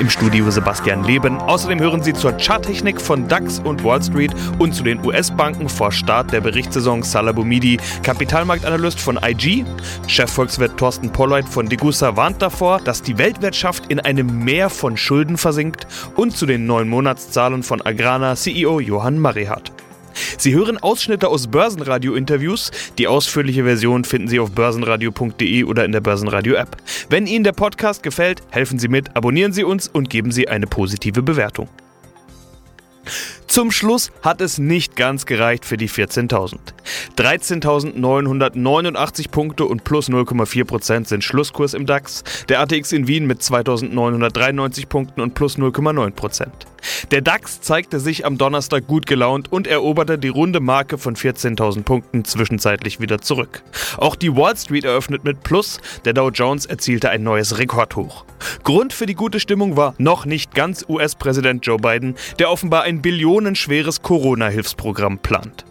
Im Studio Sebastian Leben. Außerdem hören Sie zur Charttechnik von DAX und Wall Street und zu den US-Banken vor Start der Berichtssaison Salah Boumidi, Kapitalmarktanalyst von IG. Chefvolkswirt Thorsten Polleit von Degussa warnt davor, dass die Weltwirtschaft in einem Meer von Schulden versinkt. Und zu den neuen Monatszahlen von Agrana CEO Johann Marihat. Sie hören Ausschnitte aus Börsenradio-Interviews. Die ausführliche Version finden Sie auf börsenradio.de oder in der Börsenradio-App. Wenn Ihnen der Podcast gefällt, helfen Sie mit, abonnieren Sie uns und geben Sie eine positive Bewertung. Zum Schluss hat es nicht ganz gereicht für die 14.000. 13.989 Punkte und plus 0,4% sind Schlusskurs im DAX. Der ATX in Wien mit 2.993 Punkten und plus 0,9%. Der DAX zeigte sich am Donnerstag gut gelaunt und eroberte die runde Marke von 14.000 Punkten zwischenzeitlich wieder zurück. Auch die Wall Street eröffnet mit Plus, der Dow Jones erzielte ein neues Rekordhoch. Grund für die gute Stimmung war noch nicht ganz US-Präsident Joe Biden, der offenbar ein billionenschweres Corona-Hilfsprogramm plant.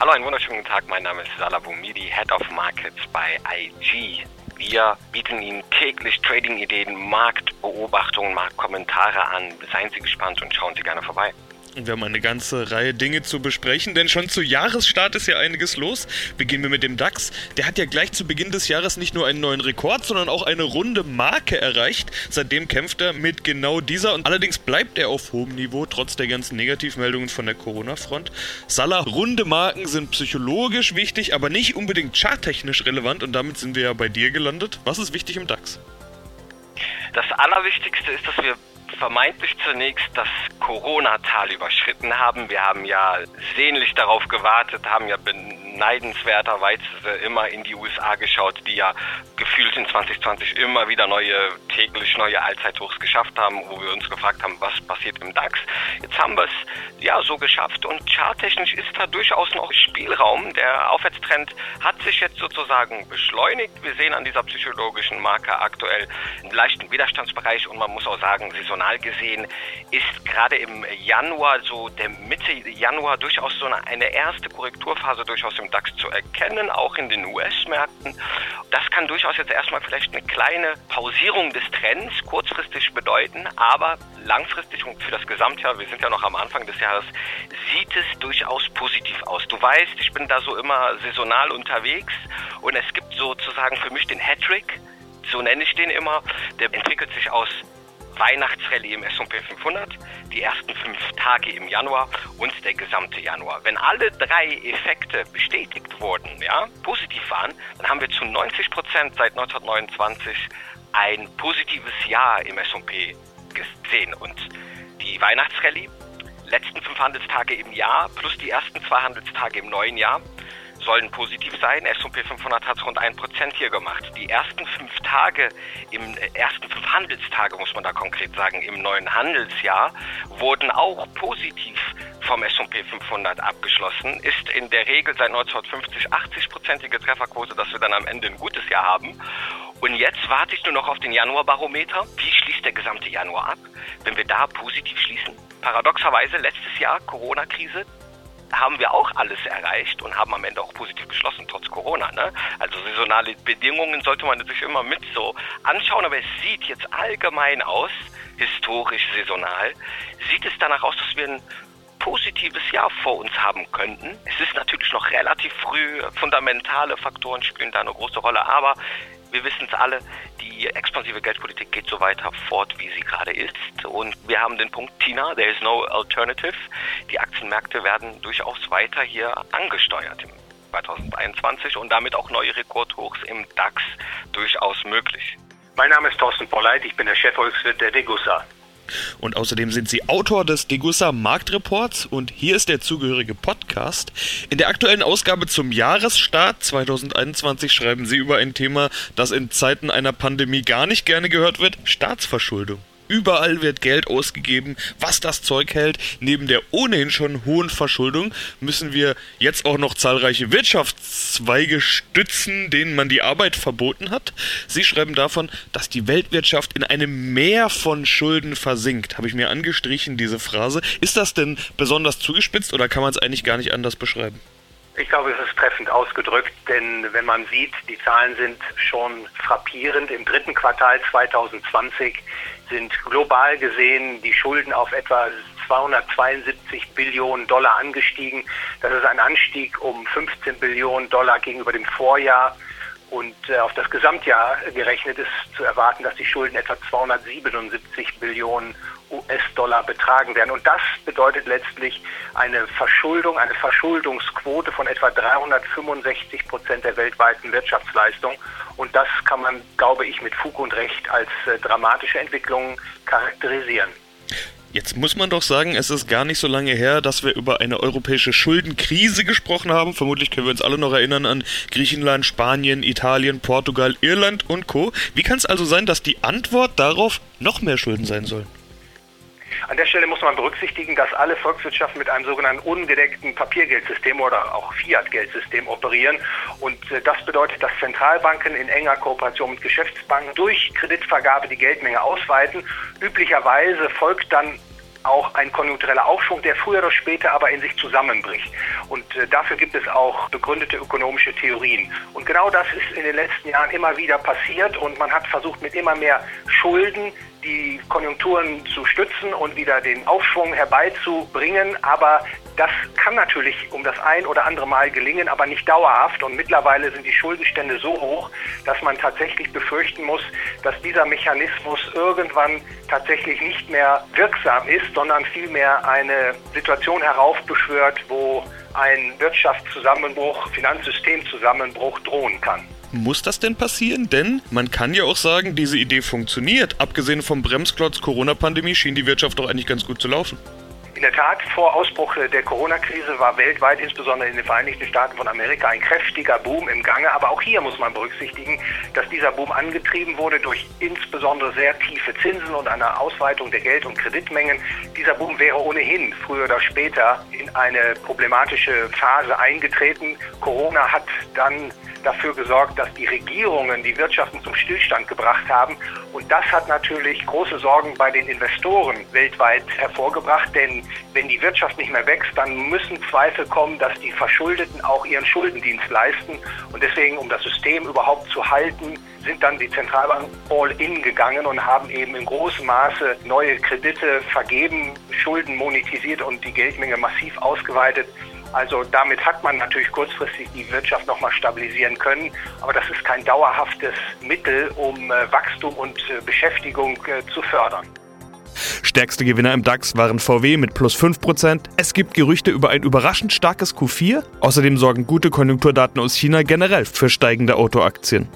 Hallo, einen wunderschönen Tag. Mein Name ist Salah Boumidi, Head of Markets bei IG. Wir bieten Ihnen täglich Trading-Ideen, Marktbeobachtungen, Marktkommentare an. Seien Sie gespannt und schauen Sie gerne vorbei. Und wir haben eine ganze Reihe Dinge zu besprechen, denn schon zu Jahresstart ist ja einiges los. Beginnen wir mit dem DAX. Der hat ja gleich zu Beginn des Jahres nicht nur einen neuen Rekord, sondern auch eine runde Marke erreicht. Seitdem kämpft er mit genau dieser und allerdings bleibt er auf hohem Niveau, trotz der ganzen Negativmeldungen von der Corona-Front. Salah, runde Marken sind psychologisch wichtig, aber nicht unbedingt charttechnisch relevant und damit sind wir ja bei dir gelandet. Was ist wichtig im DAX? Das Allerwichtigste ist, dass wir vermeintlich zunächst das Corona-Tal überschritten haben. Wir haben ja sehnlich darauf gewartet, haben ja beneidenswerterweise immer in die USA geschaut, die ja gefühlt in 2020 immer wieder neue, täglich neue Allzeithochs geschafft haben, wo wir uns gefragt haben, was passiert im DAX. Jetzt haben wir es ja so geschafft und charttechnisch ist da durchaus noch Spielraum. Der Aufwärtstrend hat sich jetzt sozusagen beschleunigt. Wir sehen an dieser psychologischen Marke aktuell einen leichten Widerstandsbereich und man muss auch sagen, saisonal gesehen ist gerade im Januar, so der Mitte Januar durchaus so eine, eine erste Korrekturphase durchaus im DAX zu erkennen, auch in den US-Märkten. Das kann durchaus jetzt erstmal vielleicht eine kleine Pausierung des Trends kurzfristig bedeuten, aber langfristig und für das Gesamtjahr, wir sind ja noch am Anfang des Jahres, sieht es durchaus positiv aus. Du weißt, ich bin da so immer saisonal unterwegs und es gibt sozusagen für mich den Hattrick, so nenne ich den immer, der entwickelt sich aus Weihnachtsrallye im S&P 500, die ersten fünf Tage im Januar und der gesamte Januar. Wenn alle drei Effekte bestätigt wurden, ja, positiv waren, dann haben wir zu 90 Prozent seit 1929 ein positives Jahr im S&P gesehen und die Weihnachtsrallye letzten fünf Handelstage im Jahr plus die ersten zwei Handelstage im neuen Jahr sollen positiv sein. S&P 500 hat rund 1% hier gemacht. Die ersten fünf Tage, im äh, ersten fünf Handelstage, muss man da konkret sagen, im neuen Handelsjahr, wurden auch positiv vom S&P 500 abgeschlossen. Ist in der Regel seit 1950 80-prozentige Trefferquote, dass wir dann am Ende ein gutes Jahr haben. Und jetzt warte ich nur noch auf den Januarbarometer. Wie schließt der gesamte Januar ab? Wenn wir da positiv schließen, paradoxerweise letztes Jahr Corona-Krise, haben wir auch alles erreicht und haben am Ende auch positiv geschlossen, trotz Corona. Ne? Also saisonale Bedingungen sollte man sich immer mit so anschauen, aber es sieht jetzt allgemein aus, historisch saisonal, sieht es danach aus, dass wir ein positives Jahr vor uns haben könnten. Es ist natürlich noch relativ früh, fundamentale Faktoren spielen da eine große Rolle, aber wir wissen es alle, die expansive Geldpolitik geht so weiter fort, wie sie gerade ist. Und wir haben den Punkt Tina, there is no alternative. Die Aktienmärkte werden durchaus weiter hier angesteuert im 2021 und damit auch neue Rekordhochs im DAX durchaus möglich. Mein Name ist Thorsten Polleit, ich bin der Chefvolkswirt der Degussa. Und außerdem sind sie Autor des Degussa Marktreports und hier ist der zugehörige Podcast. In der aktuellen Ausgabe zum Jahresstart 2021 schreiben sie über ein Thema, das in Zeiten einer Pandemie gar nicht gerne gehört wird, Staatsverschuldung. Überall wird Geld ausgegeben, was das Zeug hält. Neben der ohnehin schon hohen Verschuldung müssen wir jetzt auch noch zahlreiche Wirtschaftszweige stützen, denen man die Arbeit verboten hat. Sie schreiben davon, dass die Weltwirtschaft in einem Meer von Schulden versinkt. Habe ich mir angestrichen, diese Phrase. Ist das denn besonders zugespitzt oder kann man es eigentlich gar nicht anders beschreiben? Ich glaube, es ist treffend ausgedrückt, denn wenn man sieht, die Zahlen sind schon frappierend. Im dritten Quartal 2020 sind global gesehen die Schulden auf etwa 272 Billionen Dollar angestiegen. Das ist ein Anstieg um 15 Billionen Dollar gegenüber dem Vorjahr. Und äh, auf das Gesamtjahr gerechnet ist zu erwarten, dass die Schulden etwa 277 Billionen US-Dollar betragen werden. Und das bedeutet letztlich eine Verschuldung, eine Verschuldungsquote von etwa 365 Prozent der weltweiten Wirtschaftsleistung. Und das kann man, glaube ich, mit Fug und Recht als äh, dramatische Entwicklung charakterisieren. Jetzt muss man doch sagen, es ist gar nicht so lange her, dass wir über eine europäische Schuldenkrise gesprochen haben. Vermutlich können wir uns alle noch erinnern an Griechenland, Spanien, Italien, Portugal, Irland und Co. Wie kann es also sein, dass die Antwort darauf noch mehr Schulden sein sollen? An der Stelle muss man berücksichtigen, dass alle Volkswirtschaften mit einem sogenannten ungedeckten Papiergeldsystem oder auch Fiat-Geldsystem operieren. Und äh, das bedeutet, dass Zentralbanken in enger Kooperation mit Geschäftsbanken durch Kreditvergabe die Geldmenge ausweiten. Üblicherweise folgt dann auch ein konjunktureller Aufschwung, der früher oder später aber in sich zusammenbricht. Und äh, dafür gibt es auch begründete ökonomische Theorien. Und genau das ist in den letzten Jahren immer wieder passiert und man hat versucht, mit immer mehr Schulden die Konjunkturen zu stützen und wieder den Aufschwung herbeizubringen. Aber das kann natürlich um das ein oder andere Mal gelingen, aber nicht dauerhaft. Und mittlerweile sind die Schuldenstände so hoch, dass man tatsächlich befürchten muss, dass dieser Mechanismus irgendwann tatsächlich nicht mehr wirksam ist, sondern vielmehr eine Situation heraufbeschwört, wo ein Wirtschaftszusammenbruch, Finanzsystemzusammenbruch drohen kann. Muss das denn passieren? Denn man kann ja auch sagen, diese Idee funktioniert. Abgesehen vom Bremsklotz Corona-Pandemie schien die Wirtschaft doch eigentlich ganz gut zu laufen. In der Tat, vor Ausbruch der Corona-Krise war weltweit, insbesondere in den Vereinigten Staaten von Amerika, ein kräftiger Boom im Gange. Aber auch hier muss man berücksichtigen, dass dieser Boom angetrieben wurde durch insbesondere sehr tiefe Zinsen und eine Ausweitung der Geld- und Kreditmengen. Dieser Boom wäre ohnehin früher oder später in eine problematische Phase eingetreten. Corona hat dann dafür gesorgt, dass die Regierungen die Wirtschaften zum Stillstand gebracht haben. Und das hat natürlich große Sorgen bei den Investoren weltweit hervorgebracht, denn wenn die Wirtschaft nicht mehr wächst, dann müssen Zweifel kommen, dass die Verschuldeten auch ihren Schuldendienst leisten. Und deswegen, um das System überhaupt zu halten, sind dann die Zentralbanken all in gegangen und haben eben in großem Maße neue Kredite vergeben, Schulden monetisiert und die Geldmenge massiv ausgeweitet. Also damit hat man natürlich kurzfristig die Wirtschaft nochmal stabilisieren können, aber das ist kein dauerhaftes Mittel, um äh, Wachstum und äh, Beschäftigung äh, zu fördern. Stärkste Gewinner im DAX waren VW mit plus 5%. Es gibt Gerüchte über ein überraschend starkes Q4. Außerdem sorgen gute Konjunkturdaten aus China generell für steigende Autoaktien.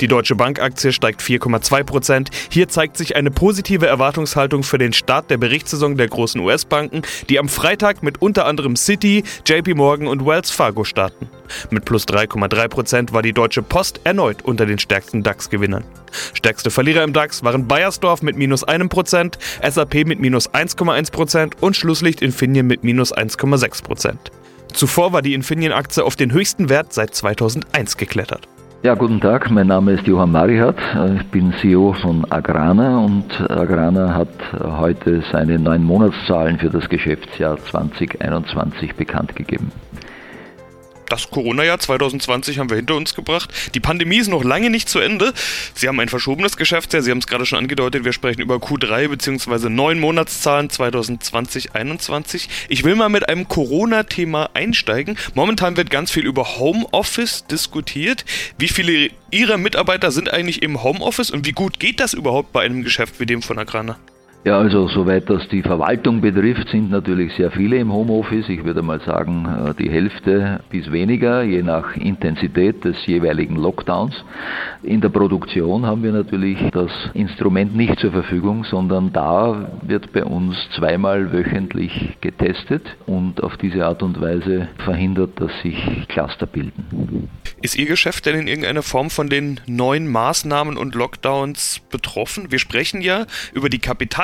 Die Deutsche Bank-Aktie steigt 4,2 Prozent. Hier zeigt sich eine positive Erwartungshaltung für den Start der Berichtssaison der großen US-Banken, die am Freitag mit unter anderem Citi, JP Morgan und Wells Fargo starten. Mit plus 3,3 Prozent war die Deutsche Post erneut unter den stärksten DAX-Gewinnern. Stärkste Verlierer im DAX waren Bayersdorf mit minus 1 Prozent, SAP mit minus 1,1 Prozent und Schlusslicht Infineon mit minus 1,6 Prozent. Zuvor war die Infineon-Aktie auf den höchsten Wert seit 2001 geklettert. Ja, guten Tag, mein Name ist Johann Marihat, ich bin CEO von Agrana und Agrana hat heute seine neun Monatszahlen für das Geschäftsjahr 2021 bekannt gegeben das Corona-Jahr 2020 haben wir hinter uns gebracht. Die Pandemie ist noch lange nicht zu Ende. Sie haben ein verschobenes Geschäftsjahr. Sie haben es gerade schon angedeutet. Wir sprechen über Q3 bzw. neun Monatszahlen 2020-21. Ich will mal mit einem Corona-Thema einsteigen. Momentan wird ganz viel über Homeoffice diskutiert. Wie viele Ihrer Mitarbeiter sind eigentlich im Homeoffice und wie gut geht das überhaupt bei einem Geschäft wie dem von Agrana? Ja, also soweit das die Verwaltung betrifft, sind natürlich sehr viele im Homeoffice. Ich würde mal sagen, äh, die Hälfte bis weniger, je nach Intensität des jeweiligen Lockdowns. In der Produktion haben wir natürlich das Instrument nicht zur Verfügung, sondern da wird bei uns zweimal wöchentlich getestet und auf diese Art und Weise verhindert, dass sich Cluster bilden. Ist Ihr Geschäft denn in irgendeiner Form von den neuen Maßnahmen und Lockdowns betroffen? Wir sprechen ja über die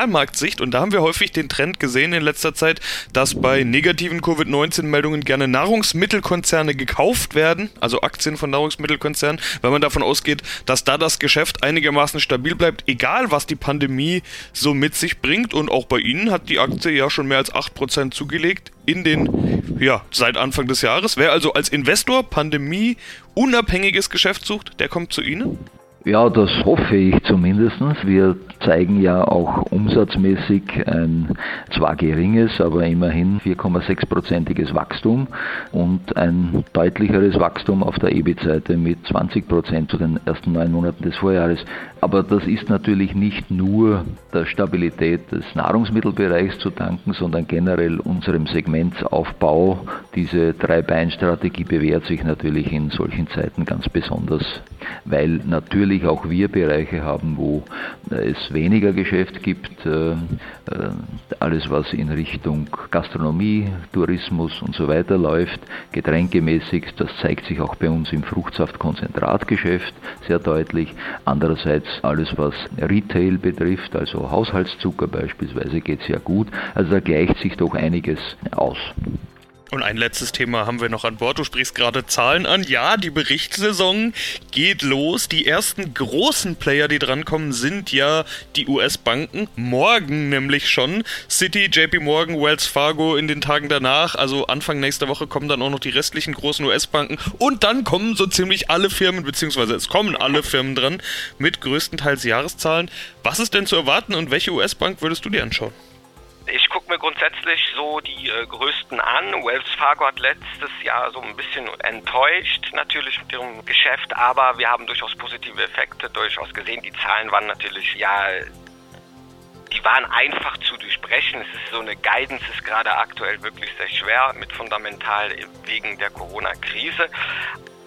Kapitalmarktsicht und da haben wir häufig den Trend gesehen in letzter Zeit, dass bei negativen Covid-19-Meldungen gerne Nahrungsmittelkonzerne gekauft werden, also Aktien von Nahrungsmittelkonzernen, weil man davon ausgeht, dass da das Geschäft einigermaßen stabil bleibt, egal was die Pandemie so mit sich bringt. Und auch bei Ihnen hat die Aktie ja schon mehr als 8% zugelegt in den, ja, seit Anfang des Jahres. Wer also als Investor Pandemie unabhängiges Geschäft sucht, der kommt zu Ihnen? Ja, das hoffe ich zumindest. Wir zeigen ja auch umsatzmäßig ein zwar geringes, aber immerhin 4,6-prozentiges Wachstum und ein deutlicheres Wachstum auf der EBIT-Seite mit 20 Prozent zu den ersten neun Monaten des Vorjahres. Aber das ist natürlich nicht nur der Stabilität des Nahrungsmittelbereichs zu danken, sondern generell unserem Segmentsaufbau. Diese Drei-Bein-Strategie bewährt sich natürlich in solchen Zeiten ganz besonders, weil natürlich auch wir Bereiche haben, wo es weniger Geschäft gibt. Äh, äh, alles, was in Richtung Gastronomie, Tourismus und so weiter läuft, getränkemäßig, das zeigt sich auch bei uns im Fruchtsaftkonzentratgeschäft sehr deutlich. Andererseits alles, was Retail betrifft, also Haushaltszucker beispielsweise, geht sehr gut. Also da gleicht sich doch einiges aus. Und ein letztes Thema haben wir noch an Bord. Du sprichst gerade Zahlen an. Ja, die Berichtssaison geht los. Die ersten großen Player, die drankommen, sind ja die US-Banken. Morgen nämlich schon. City, JP Morgan, Wells Fargo in den Tagen danach. Also Anfang nächster Woche kommen dann auch noch die restlichen großen US-Banken. Und dann kommen so ziemlich alle Firmen, beziehungsweise es kommen alle Firmen dran mit größtenteils Jahreszahlen. Was ist denn zu erwarten und welche US-Bank würdest du dir anschauen? Ich gucke mir grundsätzlich so die äh, größten an. Wells Fargo hat letztes Jahr so ein bisschen enttäuscht natürlich mit ihrem Geschäft, aber wir haben durchaus positive Effekte durchaus gesehen. Die Zahlen waren natürlich ja die waren einfach zu durchbrechen. Es ist so eine Guidance ist gerade aktuell wirklich sehr schwer mit fundamental wegen der Corona-Krise.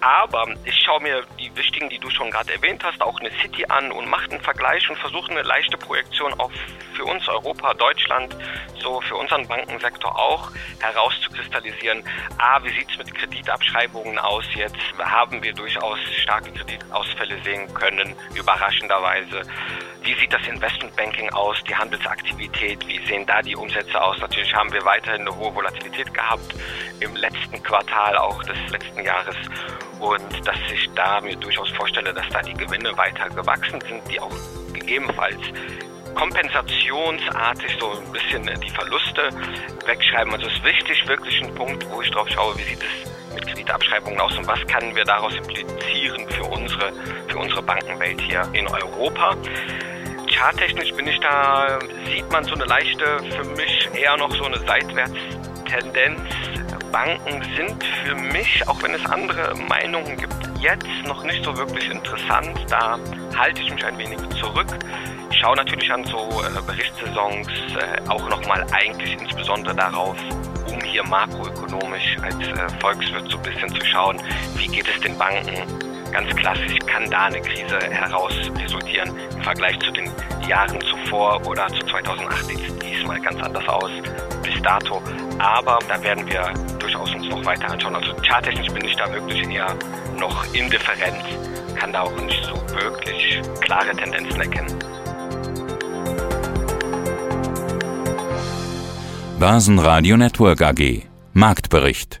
Aber ich schaue mir die wichtigen, die du schon gerade erwähnt hast, auch eine City an und mache einen Vergleich und versuche eine leichte Projektion auch für uns Europa, Deutschland, so für unseren Bankensektor auch herauszukristallisieren. A, wie sieht es mit Kreditabschreibungen aus jetzt? Haben wir durchaus starke Kreditausfälle sehen können, überraschenderweise. Wie sieht das Investmentbanking aus, die Handelsaktivität, wie sehen da die Umsätze aus? Natürlich haben wir weiterhin eine hohe Volatilität gehabt im letzten Quartal auch des letzten Jahres und dass ich da mir durchaus vorstelle, dass da die Gewinne weiter gewachsen sind, die auch gegebenenfalls kompensationsartig so ein bisschen die Verluste wegschreiben. Also es ist wichtig, wirklich ein Punkt, wo ich drauf schaue, wie sieht es mit Kreditabschreibungen aus und was können wir daraus implizieren für unsere, für unsere Bankenwelt hier in Europa. Charttechnisch bin ich da, sieht man so eine leichte, für mich eher noch so eine Seitwärtstendenz. Banken sind für mich, auch wenn es andere Meinungen gibt, jetzt noch nicht so wirklich interessant. Da halte ich mich ein wenig zurück. Ich schaue natürlich an so äh, Berichtssaisons äh, auch nochmal eigentlich insbesondere darauf, um hier makroökonomisch als äh, Volkswirt so ein bisschen zu schauen, wie geht es den Banken ganz klassisch kann da eine Krise heraus resultieren. Im Vergleich zu den Jahren zuvor oder zu 2008 sieht es diesmal ganz anders aus bis dato. Aber da werden wir durchaus uns noch weiter anschauen. Also charttechnisch bin ich da wirklich eher noch indifferent, kann da auch nicht so wirklich klare Tendenzen erkennen. Börsenradio Network AG Marktbericht